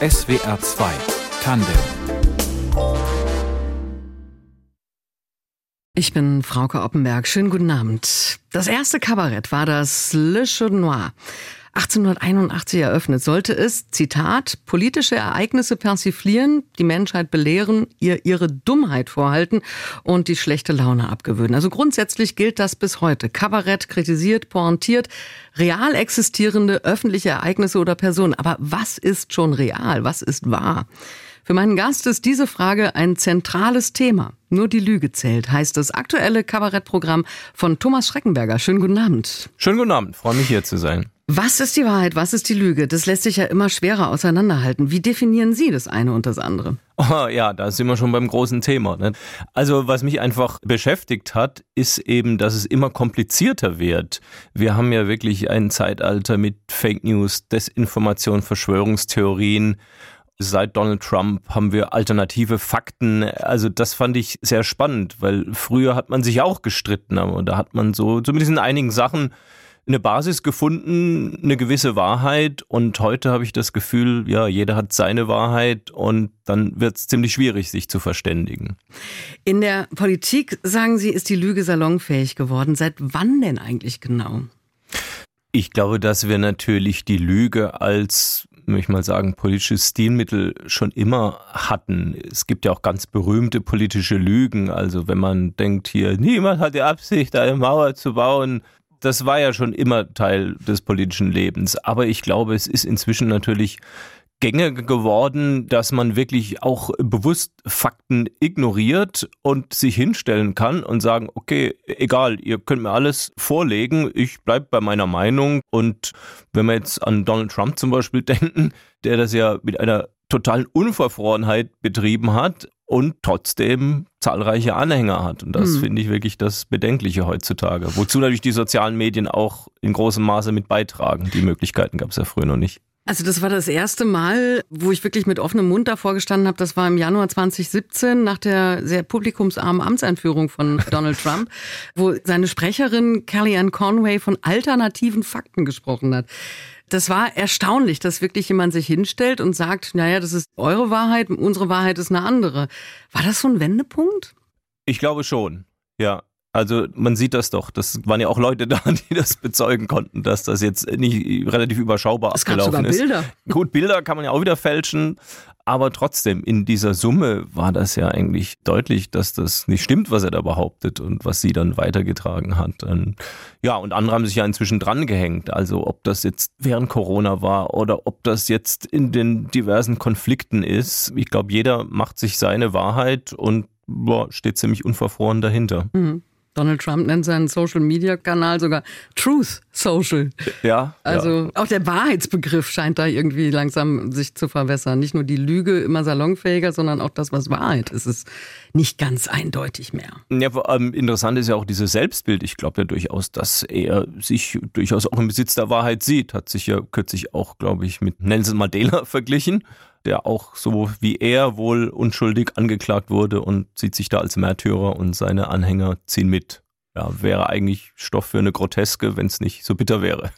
SWR 2 Tandem Ich bin Frauke Oppenberg. Schönen guten Abend. Das erste Kabarett war das Le Chaude Noir. 1881 eröffnet, sollte es, Zitat, politische Ereignisse persiflieren, die Menschheit belehren, ihr ihre Dummheit vorhalten und die schlechte Laune abgewöhnen. Also grundsätzlich gilt das bis heute. Kabarett kritisiert, pointiert, real existierende öffentliche Ereignisse oder Personen. Aber was ist schon real? Was ist wahr? Für meinen Gast ist diese Frage ein zentrales Thema. Nur die Lüge zählt, heißt das aktuelle Kabarettprogramm von Thomas Schreckenberger. Schönen guten Abend. Schönen guten Abend, freue mich hier zu sein. Was ist die Wahrheit, was ist die Lüge? Das lässt sich ja immer schwerer auseinanderhalten. Wie definieren Sie das eine und das andere? Oh, ja, da sind wir schon beim großen Thema. Ne? Also was mich einfach beschäftigt hat, ist eben, dass es immer komplizierter wird. Wir haben ja wirklich ein Zeitalter mit Fake News, Desinformation, Verschwörungstheorien seit Donald Trump haben wir alternative Fakten. Also das fand ich sehr spannend, weil früher hat man sich auch gestritten, aber da hat man so zumindest in einigen Sachen eine Basis gefunden, eine gewisse Wahrheit und heute habe ich das Gefühl, ja, jeder hat seine Wahrheit und dann wird es ziemlich schwierig, sich zu verständigen. In der Politik, sagen Sie, ist die Lüge salonfähig geworden. Seit wann denn eigentlich genau? Ich glaube, dass wir natürlich die Lüge als möchte ich mal sagen, politisches Stilmittel schon immer hatten. Es gibt ja auch ganz berühmte politische Lügen. Also wenn man denkt hier, niemand hat die Absicht, eine Mauer zu bauen. Das war ja schon immer Teil des politischen Lebens. Aber ich glaube, es ist inzwischen natürlich gängig geworden, dass man wirklich auch bewusst Fakten ignoriert und sich hinstellen kann und sagen, okay, egal, ihr könnt mir alles vorlegen, ich bleibe bei meiner Meinung. Und wenn wir jetzt an Donald Trump zum Beispiel denken, der das ja mit einer totalen Unverfrorenheit betrieben hat und trotzdem zahlreiche Anhänger hat. Und das hm. finde ich wirklich das Bedenkliche heutzutage. Wozu natürlich die sozialen Medien auch in großem Maße mit beitragen. Die Möglichkeiten gab es ja früher noch nicht. Also das war das erste Mal, wo ich wirklich mit offenem Mund davor gestanden habe. Das war im Januar 2017 nach der sehr publikumsarmen Amtseinführung von Donald Trump, wo seine Sprecherin Kellyanne Conway von alternativen Fakten gesprochen hat. Das war erstaunlich, dass wirklich jemand sich hinstellt und sagt, naja, das ist eure Wahrheit, unsere Wahrheit ist eine andere. War das so ein Wendepunkt? Ich glaube schon, ja. Also man sieht das doch. Das waren ja auch Leute da, die das bezeugen konnten, dass das jetzt nicht relativ überschaubar es abgelaufen gab sogar Bilder. ist. Gut, Bilder kann man ja auch wieder fälschen, aber trotzdem in dieser Summe war das ja eigentlich deutlich, dass das nicht stimmt, was er da behauptet und was sie dann weitergetragen hat. Und ja, und andere haben sich ja inzwischen dran gehängt. Also ob das jetzt während Corona war oder ob das jetzt in den diversen Konflikten ist. Ich glaube, jeder macht sich seine Wahrheit und boah, steht ziemlich unverfroren dahinter. Mhm. Donald Trump nennt seinen Social-Media-Kanal sogar Truth Social. Ja. Also ja. auch der Wahrheitsbegriff scheint da irgendwie langsam sich zu verwässern. Nicht nur die Lüge immer salonfähiger, sondern auch das, was Wahrheit ist, ist nicht ganz eindeutig mehr. Ja, ähm, interessant ist ja auch dieses Selbstbild. Ich glaube ja durchaus, dass er sich durchaus auch im Besitz der Wahrheit sieht. Hat sich ja kürzlich auch, glaube ich, mit Nelson Mandela verglichen der auch so wie er wohl unschuldig angeklagt wurde und sieht sich da als Märtyrer und seine Anhänger ziehen mit. Ja, wäre eigentlich Stoff für eine Groteske, wenn es nicht so bitter wäre.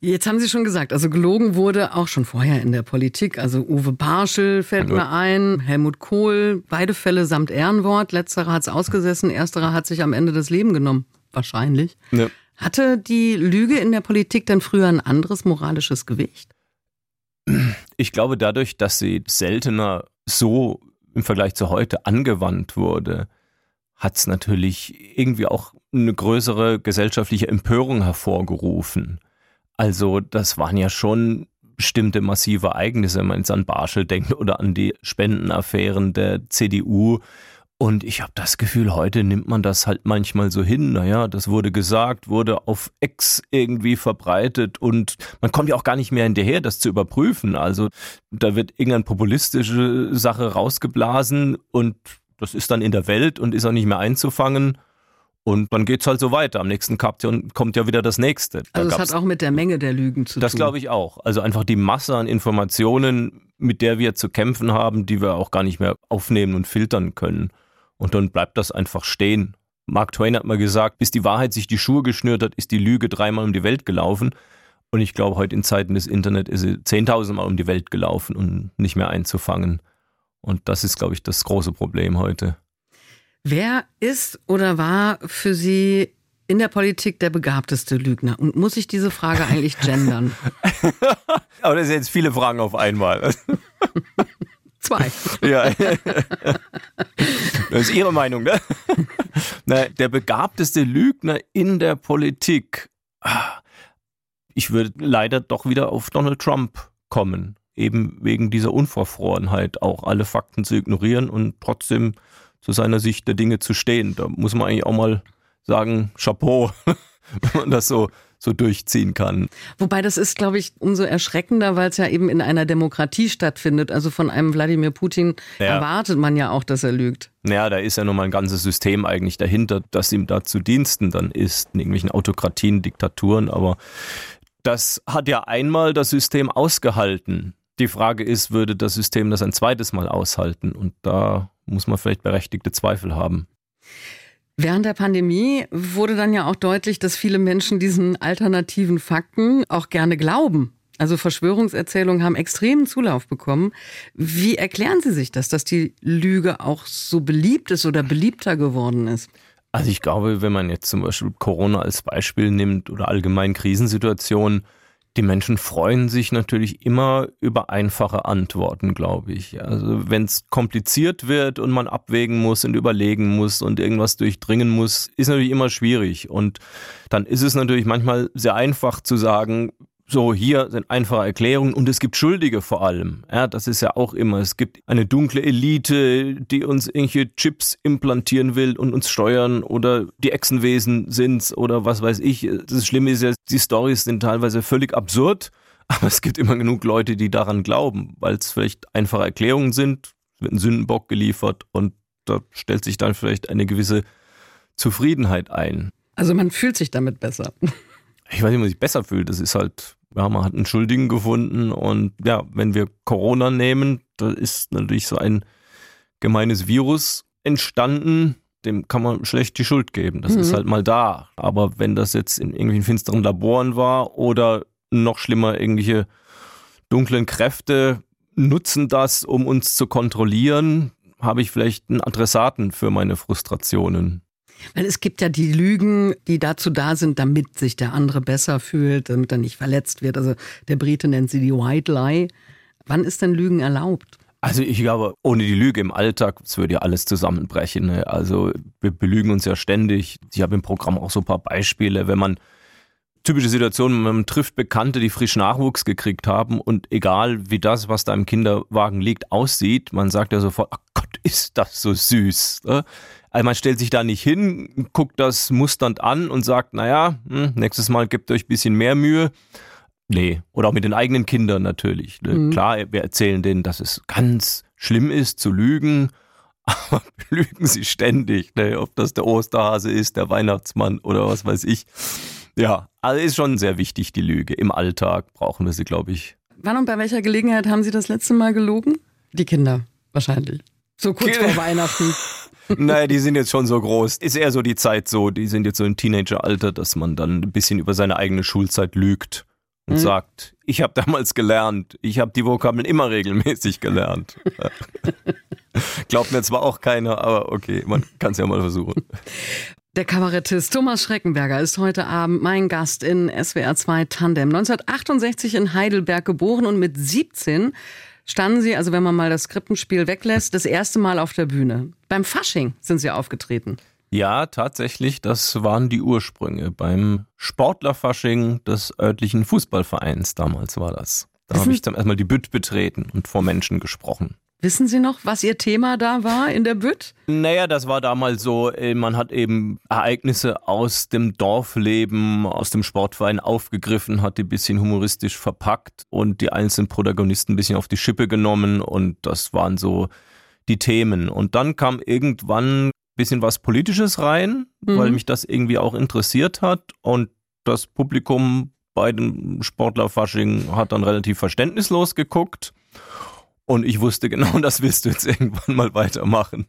Jetzt haben Sie schon gesagt, also gelogen wurde auch schon vorher in der Politik. Also Uwe Barschel fällt mir ein, Helmut Kohl, beide Fälle samt Ehrenwort. Letzterer hat es ausgesessen, ersterer hat sich am Ende das Leben genommen. Wahrscheinlich. Ja. Hatte die Lüge in der Politik dann früher ein anderes moralisches Gewicht? Ich glaube, dadurch, dass sie seltener so im Vergleich zu heute angewandt wurde, hat es natürlich irgendwie auch eine größere gesellschaftliche Empörung hervorgerufen. Also das waren ja schon bestimmte massive Ereignisse, wenn man jetzt an Barschel denkt oder an die Spendenaffären der CDU, und ich habe das Gefühl, heute nimmt man das halt manchmal so hin. Naja, das wurde gesagt, wurde auf Ex irgendwie verbreitet und man kommt ja auch gar nicht mehr hinterher, das zu überprüfen. Also da wird irgendeine populistische Sache rausgeblasen und das ist dann in der Welt und ist auch nicht mehr einzufangen. Und dann geht's halt so weiter. Am nächsten Kaption kommt ja wieder das nächste. Da also es hat auch mit der Menge der Lügen zu das tun. Das glaube ich auch. Also einfach die Masse an Informationen, mit der wir zu kämpfen haben, die wir auch gar nicht mehr aufnehmen und filtern können. Und dann bleibt das einfach stehen. Mark Twain hat mal gesagt, bis die Wahrheit sich die Schuhe geschnürt hat, ist die Lüge dreimal um die Welt gelaufen. Und ich glaube, heute in Zeiten des Internet ist sie 10.000 Mal um die Welt gelaufen und nicht mehr einzufangen. Und das ist, glaube ich, das große Problem heute. Wer ist oder war für Sie in der Politik der begabteste Lügner? Und muss ich diese Frage eigentlich gendern? Aber das sind jetzt viele Fragen auf einmal. Zwei. Ja. Das ist Ihre Meinung, ne? Na, der begabteste Lügner in der Politik. Ich würde leider doch wieder auf Donald Trump kommen. Eben wegen dieser Unverfrorenheit, auch alle Fakten zu ignorieren und trotzdem zu seiner Sicht der Dinge zu stehen. Da muss man eigentlich auch mal sagen, Chapeau, wenn man das so so durchziehen kann. Wobei das ist, glaube ich, umso erschreckender, weil es ja eben in einer Demokratie stattfindet. Also von einem Wladimir Putin ja. erwartet man ja auch, dass er lügt. Naja, da ist ja nun mal ein ganzes System eigentlich dahinter, das ihm da zu Diensten dann ist, in irgendwelchen Autokratien, Diktaturen, aber das hat ja einmal das System ausgehalten. Die Frage ist, würde das System das ein zweites Mal aushalten? Und da muss man vielleicht berechtigte Zweifel haben. Während der Pandemie wurde dann ja auch deutlich, dass viele Menschen diesen alternativen Fakten auch gerne glauben. Also Verschwörungserzählungen haben extremen Zulauf bekommen. Wie erklären Sie sich das, dass die Lüge auch so beliebt ist oder beliebter geworden ist? Also ich glaube, wenn man jetzt zum Beispiel Corona als Beispiel nimmt oder allgemein Krisensituationen, die Menschen freuen sich natürlich immer über einfache Antworten, glaube ich. Also wenn es kompliziert wird und man abwägen muss und überlegen muss und irgendwas durchdringen muss, ist natürlich immer schwierig. Und dann ist es natürlich manchmal sehr einfach zu sagen, so, hier sind einfache Erklärungen und es gibt Schuldige vor allem. Ja, das ist ja auch immer. Es gibt eine dunkle Elite, die uns irgendwelche Chips implantieren will und uns steuern oder die Echsenwesen sind's oder was weiß ich. Das Schlimme ist ja, die Stories sind teilweise völlig absurd, aber es gibt immer genug Leute, die daran glauben, weil es vielleicht einfache Erklärungen sind, es wird ein Sündenbock geliefert und da stellt sich dann vielleicht eine gewisse Zufriedenheit ein. Also man fühlt sich damit besser. Ich weiß nicht, ob man sich besser fühlt. Das ist halt ja, man hat einen Schuldigen gefunden und ja, wenn wir Corona nehmen, da ist natürlich so ein gemeines Virus entstanden, dem kann man schlecht die Schuld geben. Das mhm. ist halt mal da. Aber wenn das jetzt in irgendwelchen finsteren Laboren war oder noch schlimmer, irgendwelche dunklen Kräfte nutzen das, um uns zu kontrollieren, habe ich vielleicht einen Adressaten für meine Frustrationen. Weil es gibt ja die Lügen, die dazu da sind, damit sich der andere besser fühlt, damit er nicht verletzt wird. Also der Brite nennt sie die White Lie. Wann ist denn Lügen erlaubt? Also ich glaube, ohne die Lüge im Alltag, es würde ja alles zusammenbrechen. Ne? Also wir belügen uns ja ständig. Ich habe im Programm auch so ein paar Beispiele, wenn man typische Situationen, man trifft Bekannte, die frisch Nachwuchs gekriegt haben und egal wie das, was da im Kinderwagen liegt, aussieht, man sagt ja sofort, ach Gott, ist das so süß. Ne? Also man stellt sich da nicht hin, guckt das musternd an und sagt, naja, hm, nächstes Mal gebt euch ein bisschen mehr Mühe. Nee, oder auch mit den eigenen Kindern natürlich. Ne? Mhm. Klar, wir erzählen denen, dass es ganz schlimm ist zu lügen, aber lügen sie ständig, ne? ob das der Osterhase ist, der Weihnachtsmann oder was weiß ich. Ja, also ist schon sehr wichtig, die Lüge. Im Alltag brauchen wir sie, glaube ich. Wann und bei welcher Gelegenheit haben Sie das letzte Mal gelogen? Die Kinder, wahrscheinlich. So kurz vor Weihnachten. naja, die sind jetzt schon so groß. Ist eher so die Zeit so, die sind jetzt so im Teenageralter, dass man dann ein bisschen über seine eigene Schulzeit lügt und mhm. sagt, ich habe damals gelernt, ich habe die Vokabeln immer regelmäßig gelernt. Glaubt mir zwar auch keiner, aber okay, man kann es ja mal versuchen. Der Kabarettist Thomas Schreckenberger ist heute Abend mein Gast in SWR 2 Tandem. 1968 in Heidelberg geboren und mit 17 standen Sie, also wenn man mal das Krippenspiel weglässt, das erste Mal auf der Bühne. Beim Fasching sind Sie aufgetreten. Ja, tatsächlich, das waren die Ursprünge. Beim Sportlerfasching des örtlichen Fußballvereins damals war das. Da habe ich dann erstmal die Bütt betreten und vor Menschen gesprochen. Wissen Sie noch, was Ihr Thema da war in der Bütt? Naja, das war damals so, äh, man hat eben Ereignisse aus dem Dorfleben, aus dem Sportverein aufgegriffen, hat die ein bisschen humoristisch verpackt und die einzelnen Protagonisten ein bisschen auf die Schippe genommen und das waren so die Themen. Und dann kam irgendwann ein bisschen was Politisches rein, mhm. weil mich das irgendwie auch interessiert hat und das Publikum bei dem Sportlerfasching hat dann relativ verständnislos geguckt. Und ich wusste genau, das wirst du jetzt irgendwann mal weitermachen.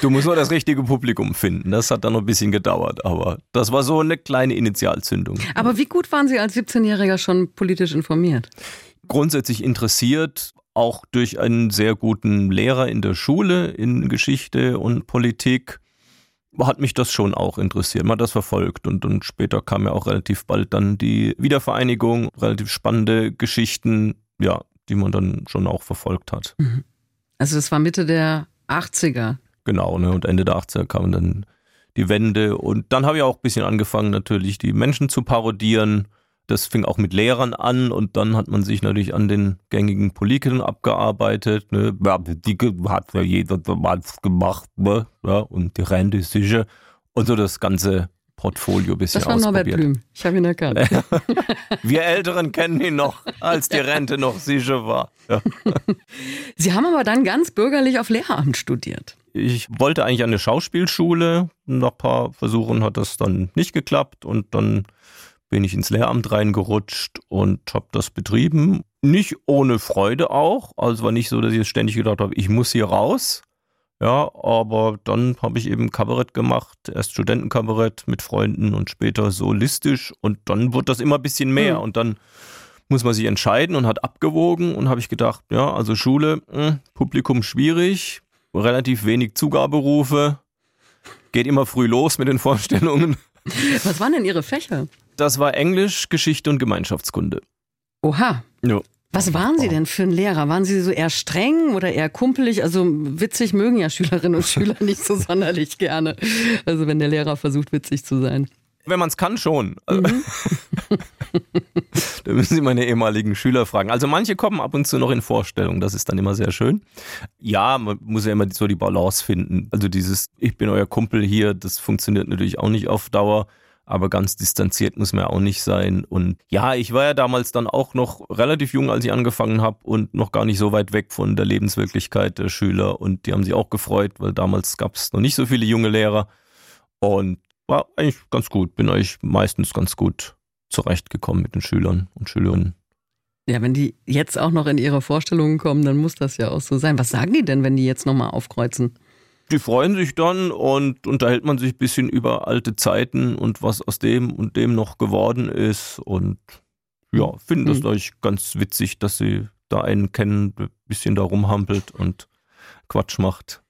Du musst nur das richtige Publikum finden. Das hat dann noch ein bisschen gedauert, aber das war so eine kleine Initialzündung. Aber wie gut waren Sie als 17-Jähriger schon politisch informiert? Grundsätzlich interessiert, auch durch einen sehr guten Lehrer in der Schule in Geschichte und Politik hat mich das schon auch interessiert. Man hat das verfolgt und, und später kam ja auch relativ bald dann die Wiedervereinigung, relativ spannende Geschichten, ja, die man dann schon auch verfolgt hat. Mhm. Also das war Mitte der 80er. Genau, ne? Und Ende der 80er kamen dann die Wende. Und dann habe ich auch ein bisschen angefangen, natürlich die Menschen zu parodieren. Das fing auch mit Lehrern an und dann hat man sich natürlich an den gängigen Politikern abgearbeitet. Ne? Ja, die hat ja jeder was gemacht, ne? Ja, und die Rente ist sicher. Und so das ganze Portfolio bisschen Das war Norbert Blüm. Ich habe ihn erkannt. Wir Älteren kennen ihn noch, als die Rente noch sicher war. Ja. Sie haben aber dann ganz bürgerlich auf Lehramt studiert. Ich wollte eigentlich an eine Schauspielschule. Nach ein paar Versuchen hat das dann nicht geklappt und dann bin ich ins Lehramt reingerutscht und habe das betrieben. Nicht ohne Freude auch. Also war nicht so, dass ich jetzt ständig gedacht habe, ich muss hier raus. Ja, aber dann habe ich eben Kabarett gemacht, erst Studentenkabarett mit Freunden und später solistisch und dann wurde das immer ein bisschen mehr mhm. und dann muss man sich entscheiden und hat abgewogen und habe ich gedacht, ja, also Schule, mh, hm, Publikum schwierig, relativ wenig Zugaberufe, geht immer früh los mit den Vorstellungen. Was waren denn Ihre Fächer? Das war Englisch, Geschichte und Gemeinschaftskunde. Oha. Ja. Was waren Sie denn für ein Lehrer? Waren Sie so eher streng oder eher kumpelig? Also witzig mögen ja Schülerinnen und Schüler nicht so sonderlich gerne. Also wenn der Lehrer versucht, witzig zu sein. Wenn man es kann, schon. Mhm. da müssen Sie meine ehemaligen Schüler fragen. Also manche kommen ab und zu noch in Vorstellung, das ist dann immer sehr schön. Ja, man muss ja immer so die Balance finden. Also dieses Ich bin euer Kumpel hier, das funktioniert natürlich auch nicht auf Dauer aber ganz distanziert muss man ja auch nicht sein. Und ja, ich war ja damals dann auch noch relativ jung, als ich angefangen habe und noch gar nicht so weit weg von der Lebenswirklichkeit der Schüler. Und die haben sich auch gefreut, weil damals gab es noch nicht so viele junge Lehrer. Und war eigentlich ganz gut, bin eigentlich meistens ganz gut zurechtgekommen mit den Schülern und Schülerinnen. Ja, wenn die jetzt auch noch in ihre Vorstellungen kommen, dann muss das ja auch so sein. Was sagen die denn, wenn die jetzt nochmal aufkreuzen? Die freuen sich dann und unterhält man sich ein bisschen über alte Zeiten und was aus dem und dem noch geworden ist und ja, finden das mhm. euch ganz witzig, dass sie da einen kennen, ein bisschen da rumhampelt und Quatsch macht.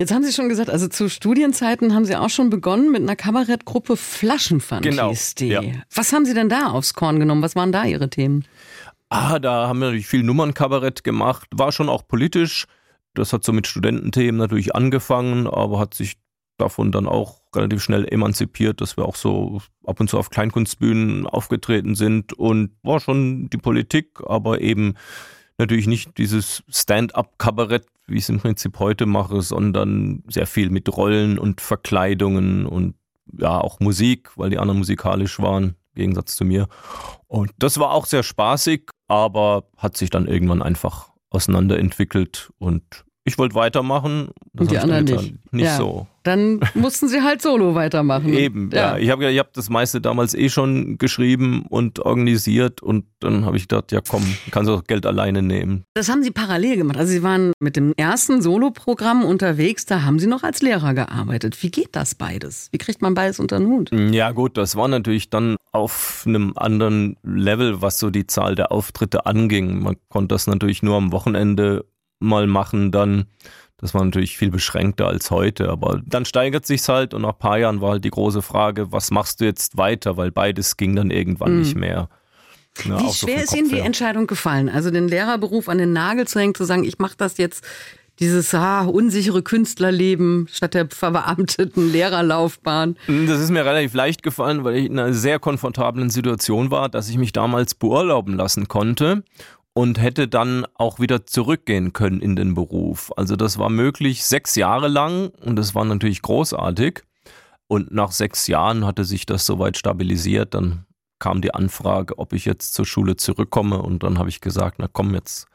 Jetzt haben Sie schon gesagt, also zu Studienzeiten haben Sie auch schon begonnen mit einer Kabarettgruppe Flaschenpfand genau. Ja. Was haben Sie denn da aufs Korn genommen? Was waren da Ihre Themen? Ah, da haben wir natürlich viel Nummernkabarett gemacht, war schon auch politisch das hat so mit Studententhemen natürlich angefangen, aber hat sich davon dann auch relativ schnell emanzipiert, dass wir auch so ab und zu auf Kleinkunstbühnen aufgetreten sind und war schon die Politik, aber eben natürlich nicht dieses Stand-up-Kabarett, wie ich es im Prinzip heute mache, sondern sehr viel mit Rollen und Verkleidungen und ja auch Musik, weil die anderen musikalisch waren, im Gegensatz zu mir. Und das war auch sehr spaßig, aber hat sich dann irgendwann einfach auseinanderentwickelt und ich wollte weitermachen. und die anderen nicht. Nicht ja. so. Dann mussten sie halt solo weitermachen. Eben, ja. ja. Ich habe ich hab das meiste damals eh schon geschrieben und organisiert und dann habe ich gedacht, ja komm, kannst du auch Geld alleine nehmen. Das haben Sie parallel gemacht. Also Sie waren mit dem ersten Solo-Programm unterwegs, da haben Sie noch als Lehrer gearbeitet. Wie geht das beides? Wie kriegt man beides unter den Hut? Ja gut, das war natürlich dann auf einem anderen Level, was so die Zahl der Auftritte anging. Man konnte das natürlich nur am Wochenende mal machen, dann, das war natürlich viel beschränkter als heute, aber dann steigert sich's halt und nach ein paar Jahren war halt die große Frage, was machst du jetzt weiter, weil beides ging dann irgendwann mhm. nicht mehr. Ja, Wie schwer so ist Ihnen die Entscheidung gefallen, also den Lehrerberuf an den Nagel zu hängen, zu sagen, ich mache das jetzt dieses ah, unsichere Künstlerleben statt der verbeamteten Lehrerlaufbahn? Das ist mir relativ leicht gefallen, weil ich in einer sehr komfortablen Situation war, dass ich mich damals beurlauben lassen konnte und hätte dann auch wieder zurückgehen können in den Beruf. Also das war möglich sechs Jahre lang und das war natürlich großartig. Und nach sechs Jahren hatte sich das soweit stabilisiert. Dann kam die Anfrage, ob ich jetzt zur Schule zurückkomme und dann habe ich gesagt, na komm, jetzt,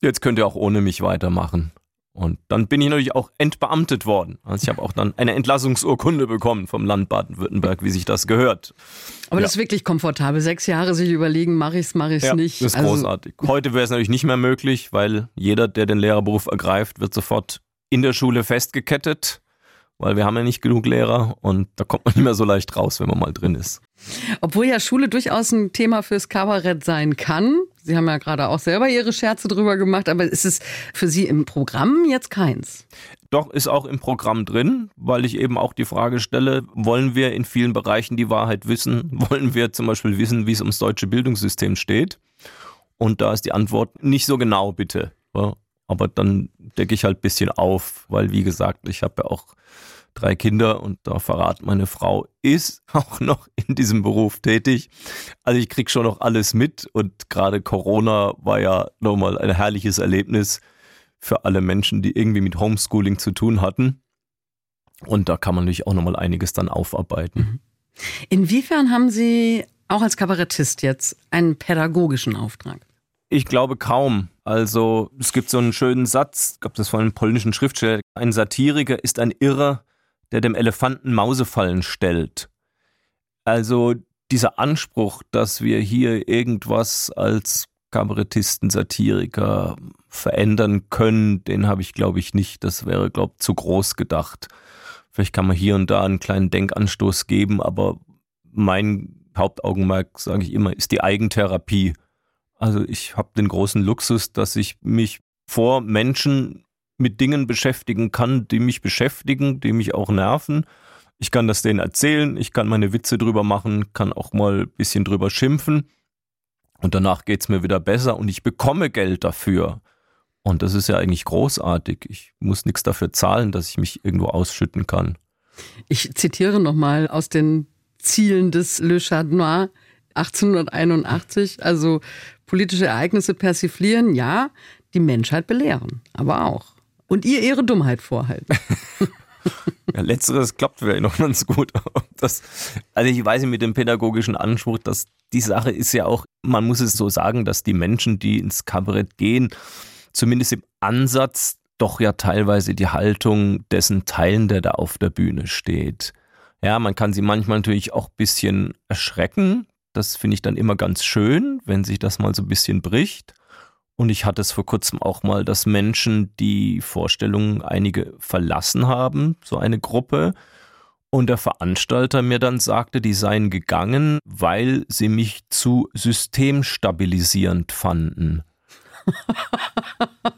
jetzt könnt ihr auch ohne mich weitermachen. Und dann bin ich natürlich auch entbeamtet worden. Also ich habe auch dann eine Entlassungsurkunde bekommen vom Land Baden-Württemberg, wie sich das gehört. Aber ja. das ist wirklich komfortabel. Sechs Jahre sich überlegen, mache ich es, mache ich es ja, nicht. Das ist also großartig. Heute wäre es natürlich nicht mehr möglich, weil jeder, der den Lehrerberuf ergreift, wird sofort in der Schule festgekettet weil wir haben ja nicht genug Lehrer und da kommt man nicht mehr so leicht raus, wenn man mal drin ist. Obwohl ja Schule durchaus ein Thema fürs Kabarett sein kann. Sie haben ja gerade auch selber Ihre Scherze drüber gemacht, aber ist es für Sie im Programm jetzt keins? Doch, ist auch im Programm drin, weil ich eben auch die Frage stelle, wollen wir in vielen Bereichen die Wahrheit wissen? Wollen wir zum Beispiel wissen, wie es ums deutsche Bildungssystem steht? Und da ist die Antwort nicht so genau, bitte. Aber dann decke ich halt ein bisschen auf, weil wie gesagt, ich habe ja auch drei Kinder und da verrat meine Frau ist auch noch in diesem Beruf tätig. Also ich krieg schon noch alles mit und gerade Corona war ja nochmal ein herrliches Erlebnis für alle Menschen, die irgendwie mit Homeschooling zu tun hatten. Und da kann man natürlich auch nochmal einiges dann aufarbeiten. Mhm. Inwiefern haben Sie auch als Kabarettist jetzt einen pädagogischen Auftrag? Ich glaube kaum. Also es gibt so einen schönen Satz, ich glaube das von einem polnischen Schriftsteller, ein Satiriker ist ein Irrer, der dem Elefanten Mausefallen stellt. Also dieser Anspruch, dass wir hier irgendwas als Kabarettisten, Satiriker verändern können, den habe ich, glaube ich, nicht. Das wäre, glaube ich, zu groß gedacht. Vielleicht kann man hier und da einen kleinen Denkanstoß geben, aber mein Hauptaugenmerk, sage ich immer, ist die Eigentherapie. Also ich habe den großen Luxus, dass ich mich vor Menschen mit Dingen beschäftigen kann, die mich beschäftigen, die mich auch nerven. Ich kann das denen erzählen, ich kann meine Witze drüber machen, kann auch mal ein bisschen drüber schimpfen. Und danach geht es mir wieder besser und ich bekomme Geld dafür. Und das ist ja eigentlich großartig. Ich muss nichts dafür zahlen, dass ich mich irgendwo ausschütten kann. Ich zitiere nochmal aus den Zielen des Le Noir 1881. Also politische Ereignisse persiflieren, ja, die Menschheit belehren, aber auch und ihr ihre Dummheit vorhalten. Ja, letzteres klappt vielleicht noch ganz gut. Das, also ich weiß nicht mit dem pädagogischen Anspruch, dass die Sache ist ja auch, man muss es so sagen, dass die Menschen, die ins Kabarett gehen, zumindest im Ansatz doch ja teilweise die Haltung dessen teilen, der da auf der Bühne steht. Ja, man kann sie manchmal natürlich auch ein bisschen erschrecken. Das finde ich dann immer ganz schön, wenn sich das mal so ein bisschen bricht. Und ich hatte es vor kurzem auch mal, dass Menschen die Vorstellung einige verlassen haben, so eine Gruppe. Und der Veranstalter mir dann sagte, die seien gegangen, weil sie mich zu systemstabilisierend fanden.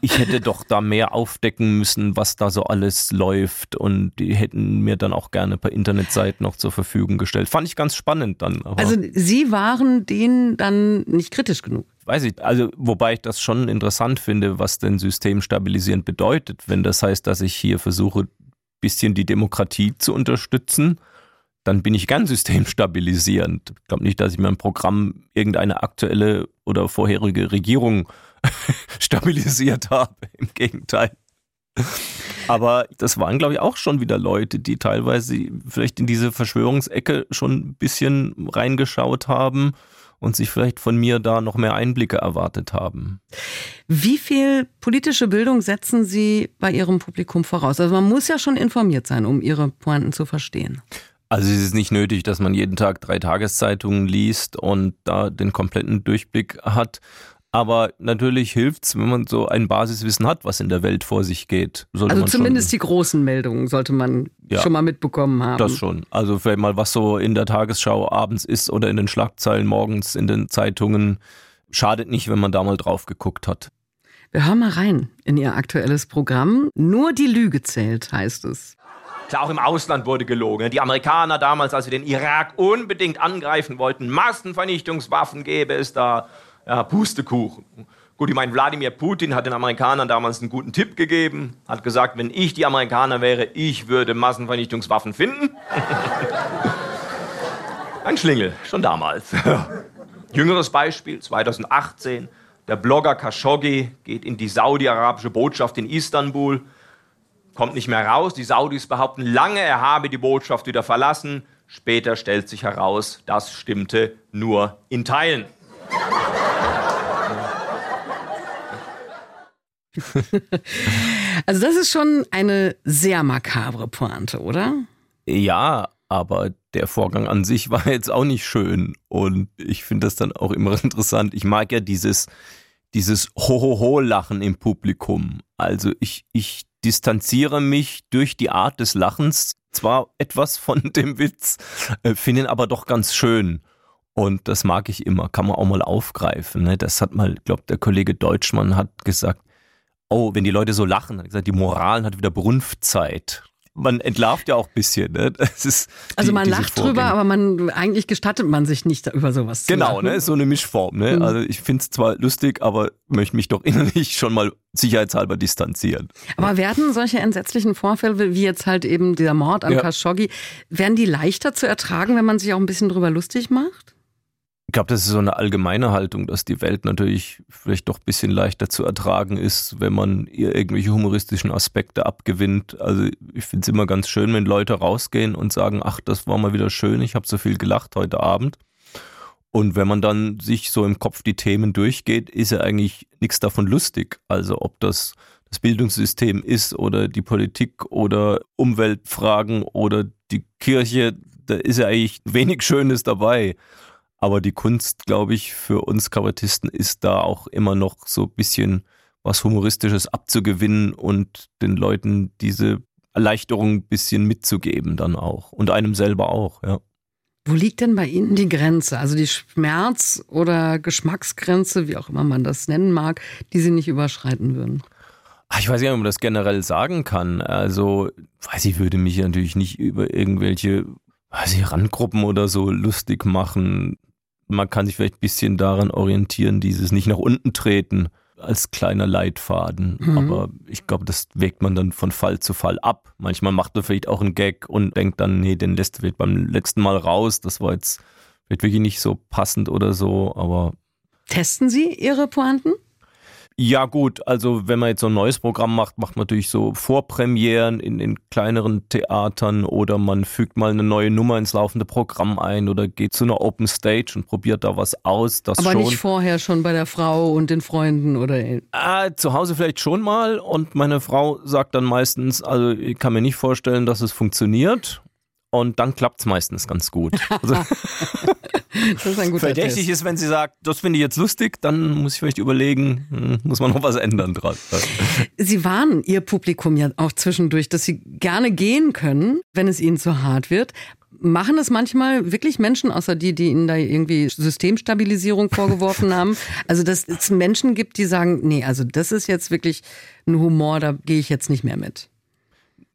ich hätte doch da mehr aufdecken müssen, was da so alles läuft und die hätten mir dann auch gerne per Internetseite noch zur Verfügung gestellt. Fand ich ganz spannend dann. also Sie waren denen dann nicht kritisch genug? Weiß ich, also wobei ich das schon interessant finde, was denn systemstabilisierend bedeutet. Wenn das heißt, dass ich hier versuche, ein bisschen die Demokratie zu unterstützen, dann bin ich gern systemstabilisierend. Ich glaube nicht, dass ich mir ein Programm irgendeine aktuelle oder vorherige Regierung stabilisiert habe. Im Gegenteil. Aber das waren, glaube ich, auch schon wieder Leute, die teilweise vielleicht in diese Verschwörungsecke schon ein bisschen reingeschaut haben und sich vielleicht von mir da noch mehr Einblicke erwartet haben. Wie viel politische Bildung setzen Sie bei Ihrem Publikum voraus? Also man muss ja schon informiert sein, um Ihre Pointen zu verstehen. Also es ist nicht nötig, dass man jeden Tag drei Tageszeitungen liest und da den kompletten Durchblick hat. Aber natürlich hilft es, wenn man so ein Basiswissen hat, was in der Welt vor sich geht. Sollte also zumindest die großen Meldungen sollte man ja, schon mal mitbekommen haben. Das schon. Also vielleicht mal, was so in der Tagesschau abends ist oder in den Schlagzeilen morgens in den Zeitungen. Schadet nicht, wenn man da mal drauf geguckt hat. Wir hören mal rein in Ihr aktuelles Programm. Nur die Lüge zählt, heißt es. Klar, auch im Ausland wurde gelogen. Die Amerikaner damals, als sie den Irak unbedingt angreifen wollten, Massenvernichtungswaffen gäbe es da ja, Pustekuchen. Gut, ich meine, Wladimir Putin hat den Amerikanern damals einen guten Tipp gegeben, hat gesagt, wenn ich die Amerikaner wäre, ich würde Massenvernichtungswaffen finden. Ein Schlingel, schon damals. Jüngeres Beispiel, 2018, der Blogger Khashoggi geht in die saudi-arabische Botschaft in Istanbul, kommt nicht mehr raus. Die Saudis behaupten lange, er habe die Botschaft wieder verlassen. Später stellt sich heraus, das stimmte nur in Teilen. Also das ist schon eine sehr makabre Pointe, oder? Ja, aber der Vorgang an sich war jetzt auch nicht schön. Und ich finde das dann auch immer interessant. Ich mag ja dieses, dieses Ho-Ho-Ho-Lachen im Publikum. Also ich, ich distanziere mich durch die Art des Lachens zwar etwas von dem Witz, äh, finde ihn aber doch ganz schön. Und das mag ich immer, kann man auch mal aufgreifen. Ne? Das hat mal, glaube, der Kollege Deutschmann hat gesagt, oh, wenn die Leute so lachen, hat gesagt, die Moral hat wieder Brunftzeit man entlarvt ja auch ein bisschen. Ne? Die, also man lacht Vorgänge. drüber, aber man eigentlich gestattet man sich nicht über sowas zu Genau, lachen. ne? so eine Mischform. Ne? Mhm. Also ich finde es zwar lustig, aber möchte mich doch innerlich schon mal sicherheitshalber distanzieren. Aber werden solche entsetzlichen Vorfälle, wie jetzt halt eben dieser Mord an ja. Khashoggi, werden die leichter zu ertragen, wenn man sich auch ein bisschen drüber lustig macht? Ich glaube, das ist so eine allgemeine Haltung, dass die Welt natürlich vielleicht doch ein bisschen leichter zu ertragen ist, wenn man ihr irgendwelche humoristischen Aspekte abgewinnt. Also ich finde es immer ganz schön, wenn Leute rausgehen und sagen, ach, das war mal wieder schön, ich habe so viel gelacht heute Abend. Und wenn man dann sich so im Kopf die Themen durchgeht, ist ja eigentlich nichts davon lustig. Also ob das das Bildungssystem ist oder die Politik oder Umweltfragen oder die Kirche, da ist ja eigentlich wenig Schönes dabei. Aber die Kunst, glaube ich, für uns Kabarettisten ist da auch immer noch so ein bisschen was Humoristisches abzugewinnen und den Leuten diese Erleichterung ein bisschen mitzugeben dann auch. Und einem selber auch, ja. Wo liegt denn bei Ihnen die Grenze? Also die Schmerz- oder Geschmacksgrenze, wie auch immer man das nennen mag, die Sie nicht überschreiten würden? Ich weiß nicht, ob man das generell sagen kann. Also, weiß ich, würde mich natürlich nicht über irgendwelche, weiß ich, Randgruppen oder so lustig machen man kann sich vielleicht ein bisschen daran orientieren, dieses nicht nach unten treten als kleiner Leitfaden. Mhm. Aber ich glaube, das wägt man dann von Fall zu Fall ab. Manchmal macht man vielleicht auch einen Gag und denkt dann, nee, den lässt vielleicht beim letzten Mal raus. Das war jetzt vielleicht wirklich nicht so passend oder so, aber. Testen Sie Ihre Pointen? Ja gut, also wenn man jetzt so ein neues Programm macht, macht man natürlich so Vorpremieren in, in kleineren Theatern oder man fügt mal eine neue Nummer ins laufende Programm ein oder geht zu einer Open Stage und probiert da was aus. Das Aber schon. nicht vorher schon bei der Frau und den Freunden oder? Äh, zu Hause vielleicht schon mal und meine Frau sagt dann meistens, also ich kann mir nicht vorstellen, dass es funktioniert und dann klappt es meistens ganz gut. Also, das ist ein guter Verdächtig Test. ist, wenn sie sagt, das finde ich jetzt lustig, dann muss ich vielleicht überlegen, hm, muss man noch was ändern dran. Sie warnen Ihr Publikum ja auch zwischendurch, dass Sie gerne gehen können, wenn es Ihnen zu hart wird. Machen es manchmal wirklich Menschen, außer die, die Ihnen da irgendwie Systemstabilisierung vorgeworfen haben? Also, dass es Menschen gibt, die sagen, nee, also das ist jetzt wirklich ein Humor, da gehe ich jetzt nicht mehr mit.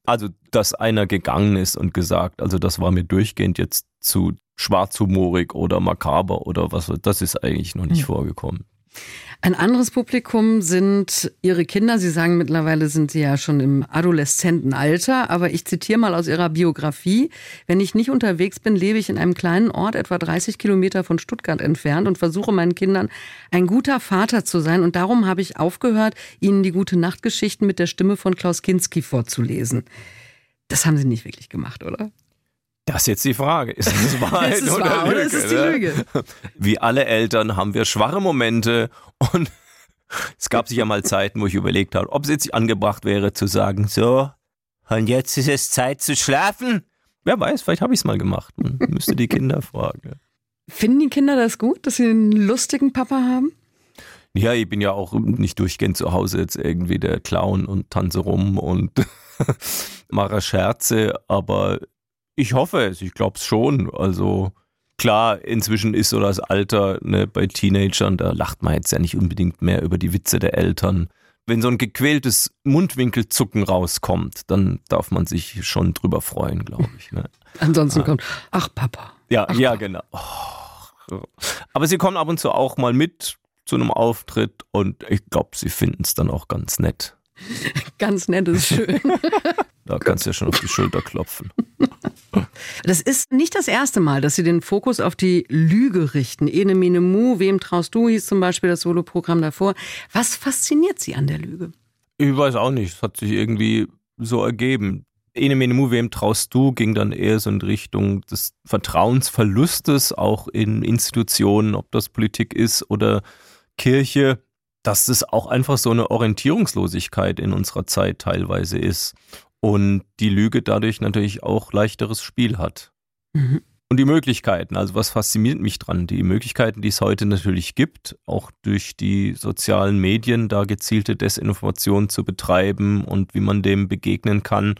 Also, dass einer gegangen ist und gesagt, also das war mir durchgehend jetzt zu schwarzhumorig oder makaber oder was, das ist eigentlich noch nicht hm. vorgekommen. Ein anderes Publikum sind Ihre Kinder. Sie sagen, mittlerweile sind Sie ja schon im Adoleszentenalter. Aber ich zitiere mal aus Ihrer Biografie. Wenn ich nicht unterwegs bin, lebe ich in einem kleinen Ort, etwa 30 Kilometer von Stuttgart entfernt und versuche meinen Kindern ein guter Vater zu sein. Und darum habe ich aufgehört, Ihnen die gute Nachtgeschichten mit der Stimme von Klaus Kinski vorzulesen. Das haben Sie nicht wirklich gemacht, oder? Das ist jetzt die Frage. Ist das Wahrheit ist oder, wahr, Lüge, oder ist es die ne? Lüge? Wie alle Eltern haben wir schwache Momente und es gab sicher mal Zeiten, wo ich überlegt habe, ob es jetzt angebracht wäre zu sagen, so, und jetzt ist es Zeit zu schlafen. Wer weiß, vielleicht habe ich es mal gemacht. Man müsste die Kinder fragen. Finden die Kinder das gut, dass sie einen lustigen Papa haben? Ja, ich bin ja auch nicht durchgehend zu Hause jetzt irgendwie der Clown und tanze rum und mache Scherze, aber ich hoffe es, ich glaube es schon. Also klar, inzwischen ist so das Alter ne, bei Teenagern, da lacht man jetzt ja nicht unbedingt mehr über die Witze der Eltern. Wenn so ein gequältes Mundwinkelzucken rauskommt, dann darf man sich schon drüber freuen, glaube ich. Ne? Ansonsten ah. kommt, ach Papa. Ja, ach, ja, Papa. genau. Oh. Aber sie kommen ab und zu auch mal mit zu einem Auftritt und ich glaube, sie finden es dann auch ganz nett. Ganz nett ist schön. Da kannst du ja schon auf die Schulter klopfen. Das ist nicht das erste Mal, dass Sie den Fokus auf die Lüge richten. Ene Mine Mu, Wem traust du, hieß zum Beispiel das Soloprogramm davor. Was fasziniert Sie an der Lüge? Ich weiß auch nicht. Es hat sich irgendwie so ergeben. Ene Mene Mu, Wem traust du, ging dann eher so in Richtung des Vertrauensverlustes, auch in Institutionen, ob das Politik ist oder Kirche. Dass es auch einfach so eine Orientierungslosigkeit in unserer Zeit teilweise ist und die Lüge dadurch natürlich auch leichteres Spiel hat. Mhm. Und die Möglichkeiten, also was fasziniert mich dran? Die Möglichkeiten, die es heute natürlich gibt, auch durch die sozialen Medien, da gezielte Desinformation zu betreiben und wie man dem begegnen kann.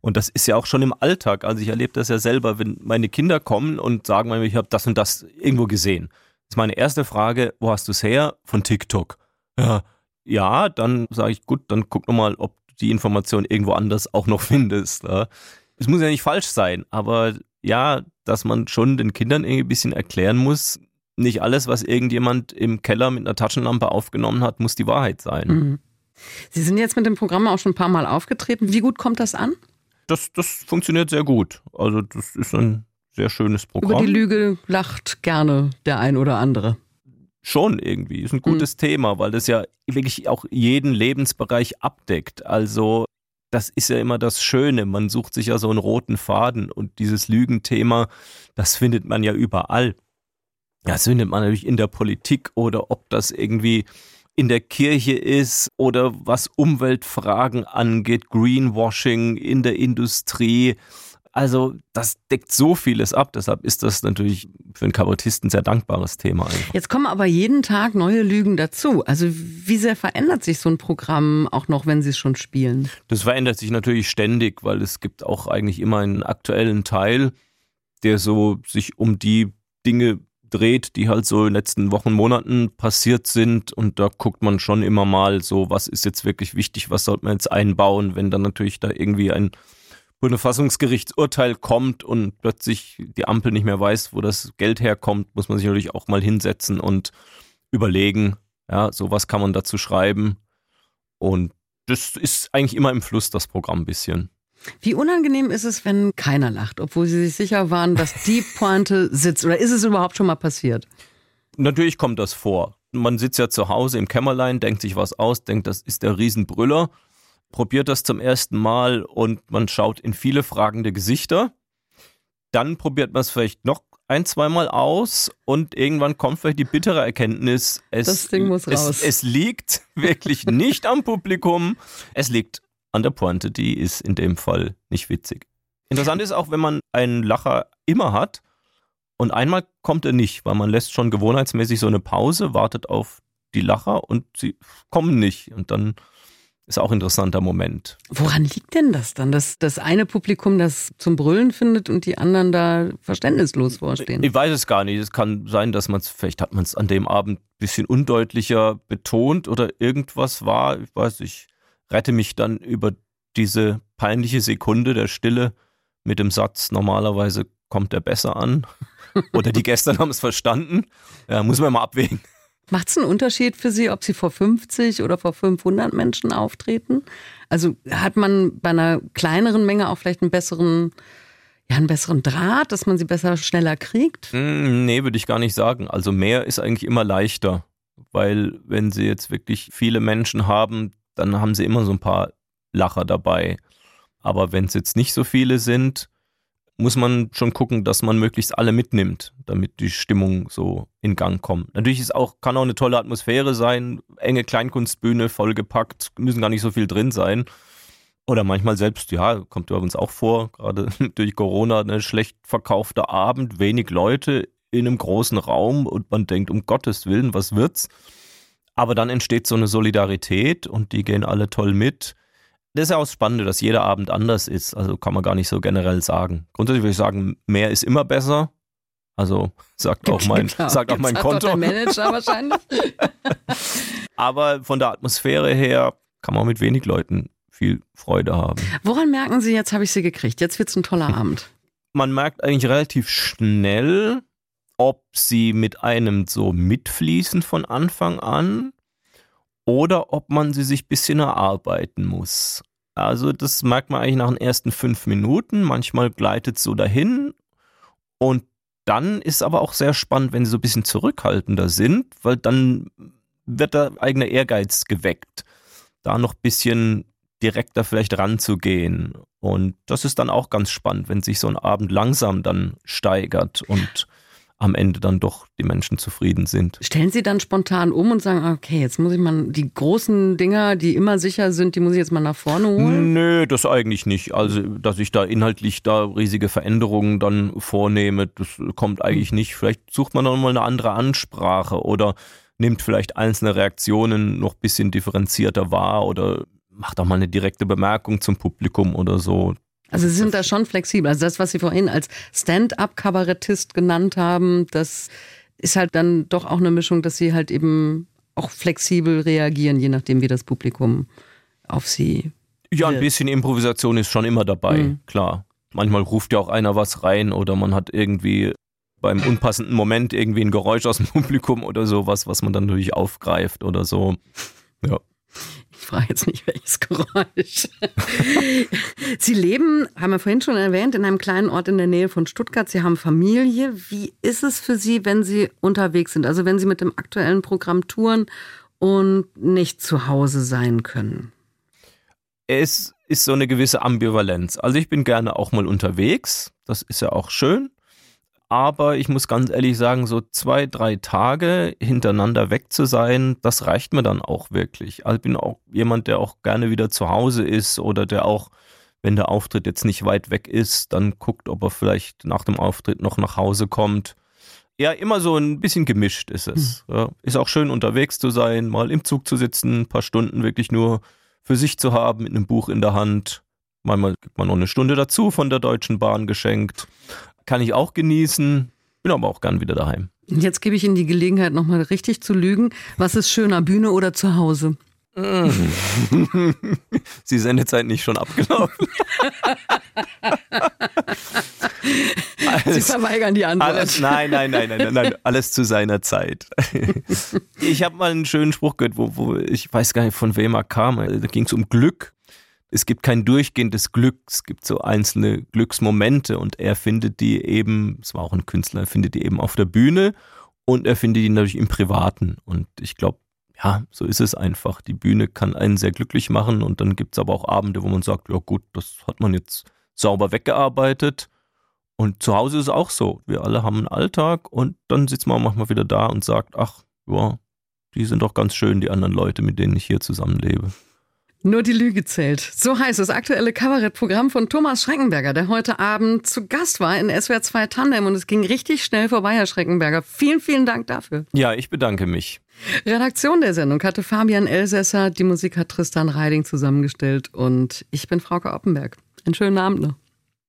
Und das ist ja auch schon im Alltag. Also ich erlebe das ja selber, wenn meine Kinder kommen und sagen, ich habe das und das irgendwo gesehen. Das ist meine erste Frage, wo hast du es her? Von TikTok. Ja, ja dann sage ich, gut, dann guck nochmal, ob du die Information irgendwo anders auch noch findest. Ja. Es muss ja nicht falsch sein, aber ja, dass man schon den Kindern irgendwie ein bisschen erklären muss, nicht alles, was irgendjemand im Keller mit einer Taschenlampe aufgenommen hat, muss die Wahrheit sein. Mhm. Sie sind jetzt mit dem Programm auch schon ein paar Mal aufgetreten. Wie gut kommt das an? Das, das funktioniert sehr gut. Also das ist ein sehr schönes Programm. Über die Lüge lacht gerne der ein oder andere. Schon irgendwie. Ist ein gutes mhm. Thema, weil das ja wirklich auch jeden Lebensbereich abdeckt. Also das ist ja immer das Schöne. Man sucht sich ja so einen roten Faden und dieses Lügenthema, das findet man ja überall. Das findet man natürlich in der Politik oder ob das irgendwie in der Kirche ist oder was Umweltfragen angeht, Greenwashing in der Industrie. Also das deckt so vieles ab, deshalb ist das natürlich für einen Kabarettisten ein sehr dankbares Thema. Einfach. Jetzt kommen aber jeden Tag neue Lügen dazu. Also wie sehr verändert sich so ein Programm auch noch, wenn Sie es schon spielen? Das verändert sich natürlich ständig, weil es gibt auch eigentlich immer einen aktuellen Teil, der so sich um die Dinge dreht, die halt so in den letzten Wochen, Monaten passiert sind. Und da guckt man schon immer mal so, was ist jetzt wirklich wichtig, was sollte man jetzt einbauen, wenn dann natürlich da irgendwie ein Bundesverfassungsgerichtsurteil kommt und plötzlich die Ampel nicht mehr weiß, wo das Geld herkommt, muss man sich natürlich auch mal hinsetzen und überlegen, ja, sowas kann man dazu schreiben. Und das ist eigentlich immer im Fluss, das Programm ein bisschen. Wie unangenehm ist es, wenn keiner lacht, obwohl Sie sich sicher waren, dass die Pointe sitzt? Oder ist es überhaupt schon mal passiert? Natürlich kommt das vor. Man sitzt ja zu Hause im Kämmerlein, denkt sich was aus, denkt, das ist der Riesenbrüller probiert das zum ersten Mal und man schaut in viele fragende Gesichter. Dann probiert man es vielleicht noch ein, zweimal aus und irgendwann kommt vielleicht die bittere Erkenntnis, es. Es, es liegt wirklich nicht am Publikum, es liegt an der Pointe, die ist in dem Fall nicht witzig. Interessant ist auch, wenn man einen Lacher immer hat und einmal kommt er nicht, weil man lässt schon gewohnheitsmäßig so eine Pause, wartet auf die Lacher und sie kommen nicht und dann ist auch ein interessanter Moment. Woran liegt denn das dann, dass das eine Publikum das zum Brüllen findet und die anderen da verständnislos vorstehen? Ich weiß es gar nicht. Es kann sein, dass man es, vielleicht hat man es an dem Abend ein bisschen undeutlicher betont oder irgendwas war. Ich weiß, ich rette mich dann über diese peinliche Sekunde der Stille mit dem Satz, normalerweise kommt er besser an. oder die gestern haben es verstanden. Ja, muss man mal abwägen. Macht es einen Unterschied für Sie, ob Sie vor 50 oder vor 500 Menschen auftreten? Also hat man bei einer kleineren Menge auch vielleicht einen besseren, ja, einen besseren Draht, dass man sie besser, schneller kriegt? Mm, nee, würde ich gar nicht sagen. Also mehr ist eigentlich immer leichter, weil wenn Sie jetzt wirklich viele Menschen haben, dann haben Sie immer so ein paar Lacher dabei. Aber wenn es jetzt nicht so viele sind, muss man schon gucken, dass man möglichst alle mitnimmt, damit die Stimmung so in Gang kommt. Natürlich ist auch, kann auch eine tolle Atmosphäre sein, enge Kleinkunstbühne, vollgepackt, müssen gar nicht so viel drin sein. Oder manchmal selbst, ja, kommt uns auch vor, gerade durch Corona, ein schlecht verkaufter Abend, wenig Leute in einem großen Raum und man denkt, um Gottes Willen, was wird's? Aber dann entsteht so eine Solidarität und die gehen alle toll mit das ist ja auch das Spannende, dass jeder Abend anders ist. Also kann man gar nicht so generell sagen. Grundsätzlich würde ich sagen, mehr ist immer besser. Also sagt auch mein, Klar. sagt auch mein Konto. Auch der Manager wahrscheinlich. Aber von der Atmosphäre her kann man mit wenig Leuten viel Freude haben. Woran merken Sie, jetzt habe ich Sie gekriegt, jetzt wird es ein toller Abend? Man merkt eigentlich relativ schnell, ob Sie mit einem so mitfließen von Anfang an oder ob man sie sich ein bisschen erarbeiten muss. Also das merkt man eigentlich nach den ersten fünf Minuten. Manchmal gleitet es so dahin und dann ist aber auch sehr spannend, wenn sie so ein bisschen zurückhaltender sind, weil dann wird der eigene Ehrgeiz geweckt, da noch ein bisschen direkter vielleicht ranzugehen. Und das ist dann auch ganz spannend, wenn sich so ein Abend langsam dann steigert und am Ende dann doch die Menschen zufrieden sind. Stellen Sie dann spontan um und sagen, okay, jetzt muss ich mal die großen Dinger, die immer sicher sind, die muss ich jetzt mal nach vorne holen? Nö, das eigentlich nicht. Also, dass ich da inhaltlich da riesige Veränderungen dann vornehme, das kommt eigentlich nicht. Vielleicht sucht man dann mal eine andere Ansprache oder nimmt vielleicht einzelne Reaktionen noch ein bisschen differenzierter wahr oder macht auch mal eine direkte Bemerkung zum Publikum oder so. Also Sie sind da schon flexibel. Also das, was Sie vorhin als Stand-up-Kabarettist genannt haben, das ist halt dann doch auch eine Mischung, dass Sie halt eben auch flexibel reagieren, je nachdem, wie das Publikum auf Sie. Ja, ein bisschen Improvisation ist schon immer dabei, mhm. klar. Manchmal ruft ja auch einer was rein oder man hat irgendwie beim unpassenden Moment irgendwie ein Geräusch aus dem Publikum oder sowas, was man dann natürlich aufgreift oder so. Ja. Ich frage jetzt nicht, welches Geräusch. Sie leben, haben wir vorhin schon erwähnt, in einem kleinen Ort in der Nähe von Stuttgart. Sie haben Familie. Wie ist es für Sie, wenn Sie unterwegs sind? Also wenn Sie mit dem aktuellen Programm touren und nicht zu Hause sein können? Es ist so eine gewisse Ambivalenz. Also ich bin gerne auch mal unterwegs. Das ist ja auch schön aber ich muss ganz ehrlich sagen, so zwei, drei Tage hintereinander weg zu sein, das reicht mir dann auch wirklich. Also ich bin auch jemand, der auch gerne wieder zu Hause ist oder der auch, wenn der Auftritt jetzt nicht weit weg ist, dann guckt, ob er vielleicht nach dem Auftritt noch nach Hause kommt. Ja, immer so ein bisschen gemischt ist es. Hm. Ja, ist auch schön unterwegs zu sein, mal im Zug zu sitzen, ein paar Stunden wirklich nur für sich zu haben, mit einem Buch in der Hand. Manchmal gibt man noch eine Stunde dazu von der Deutschen Bahn geschenkt kann ich auch genießen, bin aber auch gern wieder daheim. Jetzt gebe ich Ihnen die Gelegenheit, nochmal richtig zu lügen. Was ist schöner, Bühne oder zu Hause? Sie Sendezeit nicht schon abgelaufen. alles, Sie verweigern die Antwort. Alles, nein, nein, nein, nein, nein, alles zu seiner Zeit. Ich habe mal einen schönen Spruch gehört, wo, wo ich weiß gar nicht, von wem er kam. Da ging es um Glück es gibt kein durchgehendes Glück, es gibt so einzelne Glücksmomente und er findet die eben, es war auch ein Künstler, er findet die eben auf der Bühne und er findet die natürlich im Privaten. Und ich glaube, ja, so ist es einfach. Die Bühne kann einen sehr glücklich machen und dann gibt es aber auch Abende, wo man sagt, ja gut, das hat man jetzt sauber weggearbeitet. Und zu Hause ist es auch so. Wir alle haben einen Alltag und dann sitzt man manchmal wieder da und sagt, ach, ja, die sind doch ganz schön, die anderen Leute, mit denen ich hier zusammenlebe. Nur die Lüge zählt. So heißt das aktuelle Kabarettprogramm von Thomas Schreckenberger, der heute Abend zu Gast war in SWR 2 Tandem und es ging richtig schnell vorbei, Herr Schreckenberger. Vielen, vielen Dank dafür. Ja, ich bedanke mich. Redaktion der Sendung hatte Fabian Elsässer, die Musik hat Tristan Reiding zusammengestellt und ich bin Frauke Oppenberg. Einen schönen Abend noch.